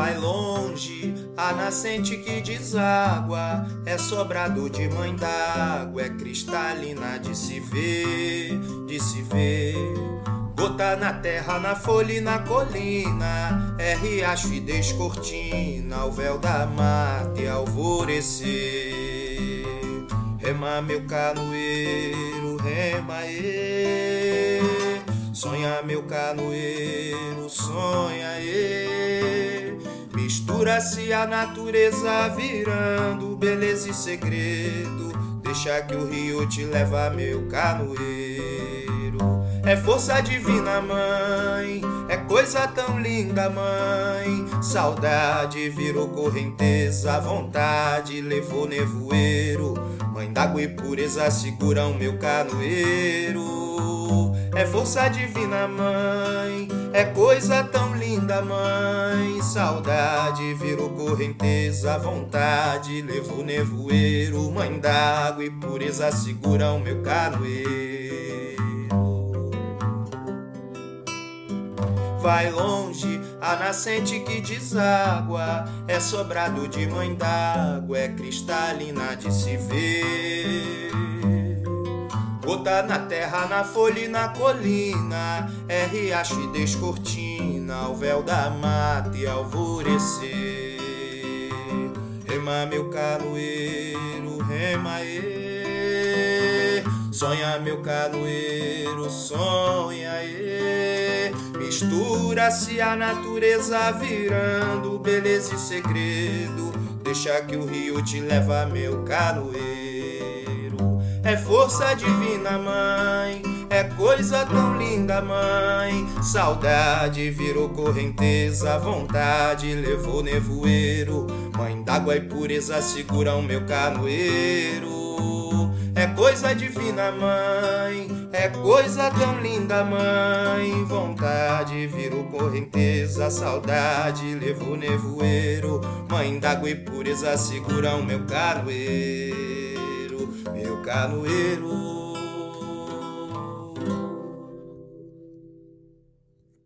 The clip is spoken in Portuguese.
Vai longe a nascente que deságua, é sobrado de mãe d'água, é cristalina de se ver, de se ver. Gota na terra, na folha e na colina, é riacho e descortina, o véu da mata e alvorecer. Rema meu canoeiro, rema e sonha meu canoeiro, sonha e mistura-se a natureza virando beleza e segredo. Deixa que o rio te leva meu canoeiro. É força divina, mãe. É coisa tão linda, mãe. Saudade virou correnteza, vontade levou nevoeiro. Mãe d'água e pureza seguram meu canoeiro. É força divina, mãe. É coisa tão linda, mãe. Saudade virou correnteza, vontade levou nevoeiro. Mãe d'água e pureza seguram meu canoeiro. Vai longe a nascente que deságua, é sobrado de mãe d'água, é cristalina de se ver. Na terra, na folha e na colina, é riacho e descortina, o véu da mata e alvorecer. Rema meu canoeiro, rema e sonha meu canoeiro, sonha e Mistura-se a natureza virando beleza e segredo. Deixa que o rio te leva, meu canoeiro. É força divina, mãe. É coisa tão linda, mãe. Saudade virou correnteza, vontade levou nevoeiro. Mãe d'água e pureza seguram meu canoeiro. É coisa divina, mãe. É coisa tão linda, mãe. Vontade virou correnteza, saudade levou nevoeiro. Mãe d'água e pureza seguram meu canoeiro, canoeiro.